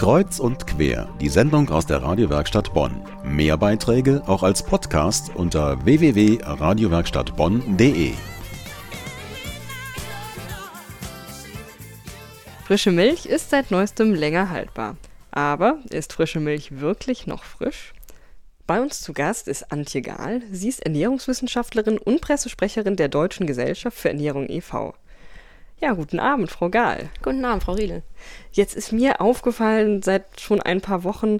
Kreuz und quer, die Sendung aus der Radiowerkstatt Bonn. Mehr Beiträge auch als Podcast unter www.radiowerkstattbonn.de. Frische Milch ist seit neuestem länger haltbar. Aber ist frische Milch wirklich noch frisch? Bei uns zu Gast ist Antje Gahl. Sie ist Ernährungswissenschaftlerin und Pressesprecherin der Deutschen Gesellschaft für Ernährung e.V. Ja, guten Abend, Frau Gahl. Guten Abend, Frau Riedel. Jetzt ist mir aufgefallen seit schon ein paar Wochen,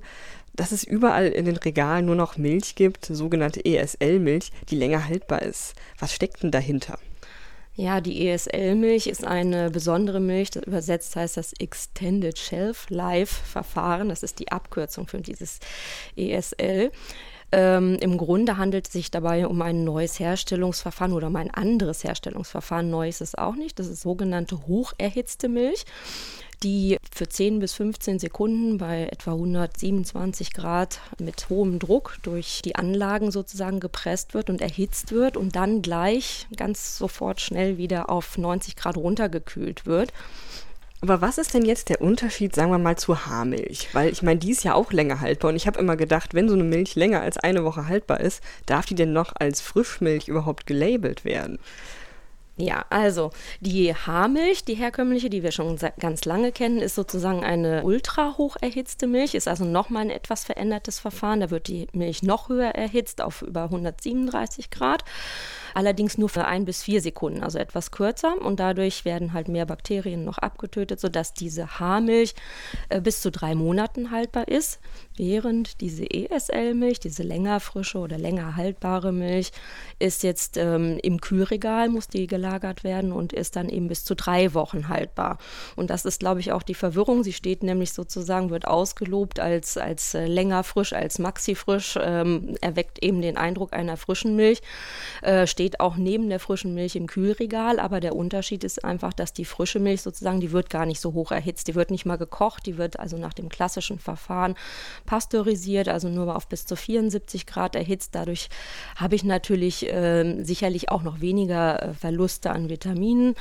dass es überall in den Regalen nur noch Milch gibt, sogenannte ESL-Milch, die länger haltbar ist. Was steckt denn dahinter? Ja, die ESL-Milch ist eine besondere Milch. Das übersetzt heißt das Extended Shelf Life Verfahren. Das ist die Abkürzung für dieses ESL. Ähm, Im Grunde handelt es sich dabei um ein neues Herstellungsverfahren oder um ein anderes Herstellungsverfahren. Neu ist es auch nicht. Das ist sogenannte hocherhitzte Milch die für 10 bis 15 Sekunden bei etwa 127 Grad mit hohem Druck durch die Anlagen sozusagen gepresst wird und erhitzt wird und dann gleich ganz sofort schnell wieder auf 90 Grad runtergekühlt wird. Aber was ist denn jetzt der Unterschied, sagen wir mal, zu Haarmilch? Weil ich meine, die ist ja auch länger haltbar und ich habe immer gedacht, wenn so eine Milch länger als eine Woche haltbar ist, darf die denn noch als Frischmilch überhaupt gelabelt werden? Ja, also die Haarmilch, die herkömmliche, die wir schon ganz lange kennen, ist sozusagen eine ultra hoch erhitzte Milch, ist also nochmal ein etwas verändertes Verfahren. Da wird die Milch noch höher erhitzt auf über 137 Grad allerdings nur für ein bis vier Sekunden, also etwas kürzer und dadurch werden halt mehr Bakterien noch abgetötet, sodass diese Haarmilch äh, bis zu drei Monaten haltbar ist, während diese ESL-Milch, diese länger frische oder länger haltbare Milch, ist jetzt ähm, im Kühlregal, muss die gelagert werden und ist dann eben bis zu drei Wochen haltbar. Und das ist, glaube ich, auch die Verwirrung. Sie steht nämlich sozusagen, wird ausgelobt als, als äh, länger frisch, als maxi frisch, ähm, erweckt eben den Eindruck einer frischen Milch, äh, steht auch neben der frischen Milch im Kühlregal, aber der Unterschied ist einfach, dass die frische Milch sozusagen, die wird gar nicht so hoch erhitzt, die wird nicht mal gekocht, die wird also nach dem klassischen Verfahren pasteurisiert, also nur auf bis zu 74 Grad erhitzt. Dadurch habe ich natürlich äh, sicherlich auch noch weniger äh, Verluste an Vitaminen.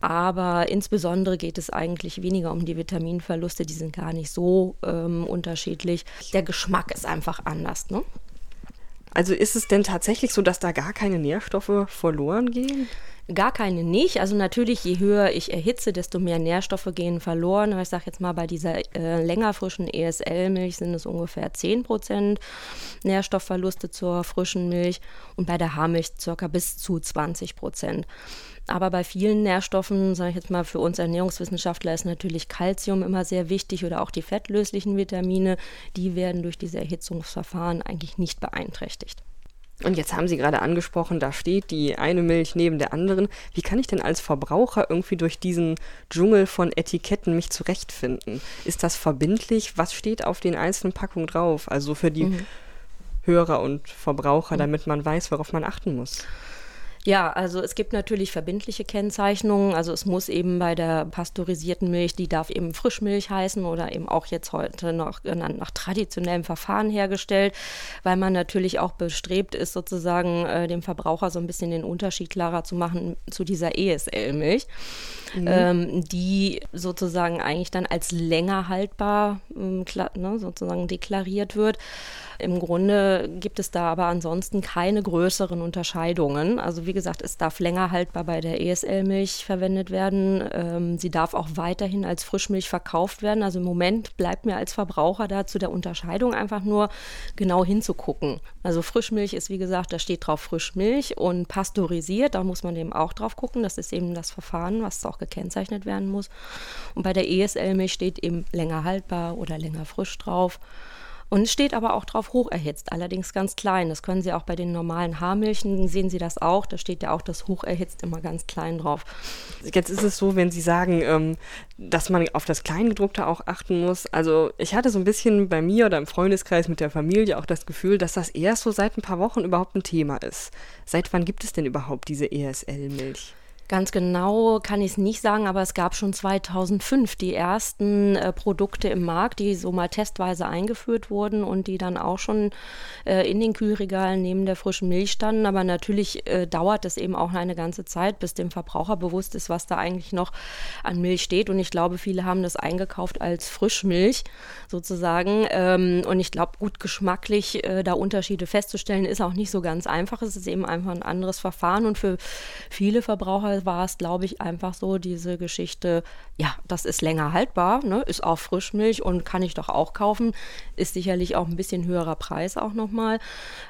Aber insbesondere geht es eigentlich weniger um die Vitaminverluste, die sind gar nicht so ähm, unterschiedlich. Der Geschmack ist einfach anders. Ne? Also ist es denn tatsächlich so, dass da gar keine Nährstoffe verloren gehen? Gar keine nicht. Also natürlich, je höher ich erhitze, desto mehr Nährstoffe gehen verloren. Aber ich sage jetzt mal, bei dieser äh, länger frischen ESL-Milch sind es ungefähr 10 Prozent Nährstoffverluste zur frischen Milch und bei der Haarmilch circa bis zu 20 Prozent. Aber bei vielen Nährstoffen, sage ich jetzt mal, für uns Ernährungswissenschaftler ist natürlich Kalzium immer sehr wichtig oder auch die fettlöslichen Vitamine. Die werden durch diese Erhitzungsverfahren eigentlich nicht beeinträchtigt. Und jetzt haben Sie gerade angesprochen, da steht die eine Milch neben der anderen. Wie kann ich denn als Verbraucher irgendwie durch diesen Dschungel von Etiketten mich zurechtfinden? Ist das verbindlich? Was steht auf den einzelnen Packungen drauf? Also für die mhm. Hörer und Verbraucher, mhm. damit man weiß, worauf man achten muss. Ja, also es gibt natürlich verbindliche Kennzeichnungen. Also es muss eben bei der pasteurisierten Milch, die darf eben Frischmilch heißen oder eben auch jetzt heute noch genannt nach traditionellem Verfahren hergestellt, weil man natürlich auch bestrebt ist, sozusagen äh, dem Verbraucher so ein bisschen den Unterschied klarer zu machen zu dieser ESL-Milch, mhm. ähm, die sozusagen eigentlich dann als länger haltbar ähm, ne, sozusagen deklariert wird. Im Grunde gibt es da aber ansonsten keine größeren Unterscheidungen. Also wie gesagt, es darf länger haltbar bei der ESL-Milch verwendet werden. Ähm, sie darf auch weiterhin als Frischmilch verkauft werden. Also im Moment bleibt mir als Verbraucher da zu der Unterscheidung einfach nur genau hinzugucken. Also Frischmilch ist wie gesagt, da steht drauf Frischmilch und pasteurisiert, da muss man eben auch drauf gucken. Das ist eben das Verfahren, was auch gekennzeichnet werden muss. Und bei der ESL-Milch steht eben länger haltbar oder länger frisch drauf. Und es steht aber auch drauf hoch erhitzt, allerdings ganz klein. Das können Sie auch bei den normalen Haarmilchen, sehen Sie das auch. Da steht ja auch das hoch erhitzt immer ganz klein drauf. Jetzt ist es so, wenn Sie sagen, ähm, dass man auf das Kleingedruckte auch achten muss. Also ich hatte so ein bisschen bei mir oder im Freundeskreis mit der Familie auch das Gefühl, dass das erst so seit ein paar Wochen überhaupt ein Thema ist. Seit wann gibt es denn überhaupt diese ESL-Milch? Ganz genau kann ich es nicht sagen, aber es gab schon 2005 die ersten äh, Produkte im Markt, die so mal testweise eingeführt wurden und die dann auch schon äh, in den Kühlregalen neben der frischen Milch standen. Aber natürlich äh, dauert es eben auch eine ganze Zeit, bis dem Verbraucher bewusst ist, was da eigentlich noch an Milch steht. Und ich glaube, viele haben das eingekauft als Frischmilch sozusagen. Ähm, und ich glaube, gut geschmacklich äh, da Unterschiede festzustellen, ist auch nicht so ganz einfach. Es ist eben einfach ein anderes Verfahren und für viele Verbraucher war es, glaube ich, einfach so diese Geschichte, ja, das ist länger haltbar, ne, ist auch Frischmilch und kann ich doch auch kaufen, ist sicherlich auch ein bisschen höherer Preis auch nochmal,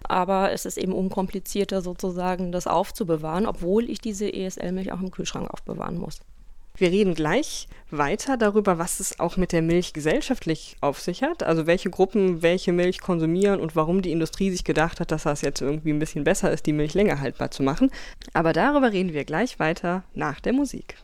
aber es ist eben unkomplizierter sozusagen, das aufzubewahren, obwohl ich diese ESL-Milch auch im Kühlschrank aufbewahren muss. Wir reden gleich weiter darüber, was es auch mit der Milch gesellschaftlich auf sich hat. Also welche Gruppen welche Milch konsumieren und warum die Industrie sich gedacht hat, dass das jetzt irgendwie ein bisschen besser ist, die Milch länger haltbar zu machen. Aber darüber reden wir gleich weiter nach der Musik.